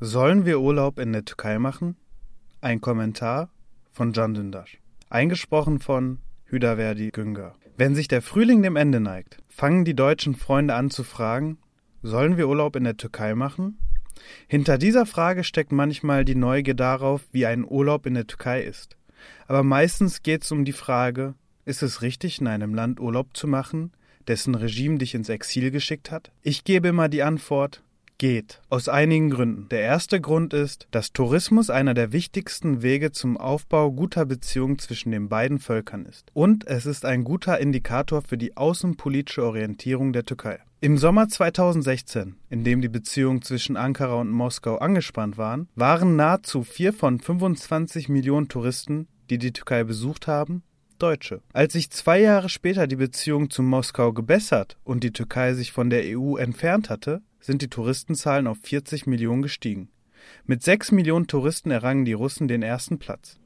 Sollen wir Urlaub in der Türkei machen? Ein Kommentar von Can Dündar. Eingesprochen von Hüdaverdi Günger. Wenn sich der Frühling dem Ende neigt, fangen die deutschen Freunde an zu fragen, sollen wir Urlaub in der Türkei machen? Hinter dieser Frage steckt manchmal die Neugier darauf, wie ein Urlaub in der Türkei ist. Aber meistens geht es um die Frage, ist es richtig, in einem Land Urlaub zu machen, dessen Regime dich ins Exil geschickt hat? Ich gebe immer die Antwort, geht. Aus einigen Gründen. Der erste Grund ist, dass Tourismus einer der wichtigsten Wege zum Aufbau guter Beziehungen zwischen den beiden Völkern ist. Und es ist ein guter Indikator für die außenpolitische Orientierung der Türkei. Im Sommer 2016, in dem die Beziehungen zwischen Ankara und Moskau angespannt waren, waren nahezu vier von 25 Millionen Touristen, die die Türkei besucht haben, Deutsche. Als sich zwei Jahre später die Beziehung zu Moskau gebessert und die Türkei sich von der EU entfernt hatte, sind die Touristenzahlen auf 40 Millionen gestiegen. Mit 6 Millionen Touristen errangen die Russen den ersten Platz.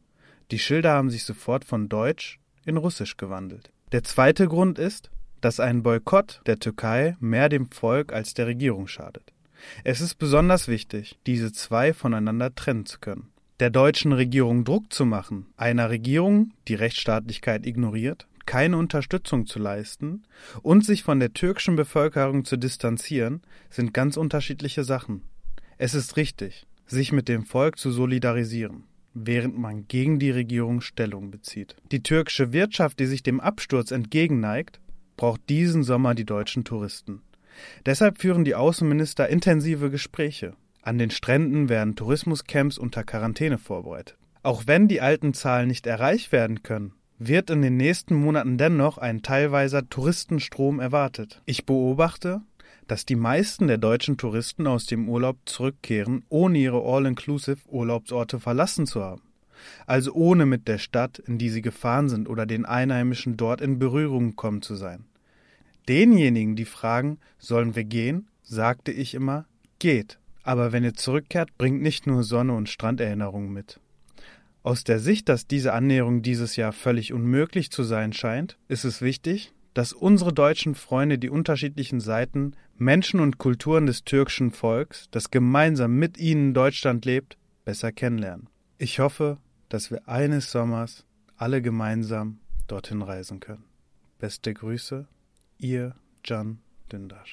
Die Schilder haben sich sofort von Deutsch in Russisch gewandelt. Der zweite Grund ist, dass ein Boykott der Türkei mehr dem Volk als der Regierung schadet. Es ist besonders wichtig, diese zwei voneinander trennen zu können. Der deutschen Regierung Druck zu machen, einer Regierung, die Rechtsstaatlichkeit ignoriert, keine Unterstützung zu leisten und sich von der türkischen Bevölkerung zu distanzieren, sind ganz unterschiedliche Sachen. Es ist richtig, sich mit dem Volk zu solidarisieren während man gegen die Regierung Stellung bezieht. Die türkische Wirtschaft, die sich dem Absturz entgegenneigt, braucht diesen Sommer die deutschen Touristen. Deshalb führen die Außenminister intensive Gespräche. An den Stränden werden Tourismuscamps unter Quarantäne vorbereitet. Auch wenn die alten Zahlen nicht erreicht werden können, wird in den nächsten Monaten dennoch ein teilweiser Touristenstrom erwartet. Ich beobachte, dass die meisten der deutschen Touristen aus dem Urlaub zurückkehren, ohne ihre All-Inclusive-Urlaubsorte verlassen zu haben. Also ohne mit der Stadt, in die sie gefahren sind, oder den Einheimischen dort in Berührung gekommen zu sein. Denjenigen, die fragen, sollen wir gehen, sagte ich immer, geht. Aber wenn ihr zurückkehrt, bringt nicht nur Sonne und Stranderinnerungen mit. Aus der Sicht, dass diese Annäherung dieses Jahr völlig unmöglich zu sein scheint, ist es wichtig, dass unsere deutschen Freunde die unterschiedlichen Seiten, Menschen und Kulturen des türkischen Volks, das gemeinsam mit ihnen in Deutschland lebt, besser kennenlernen. Ich hoffe, dass wir eines Sommers alle gemeinsam dorthin reisen können. Beste Grüße, Ihr Can Dündar.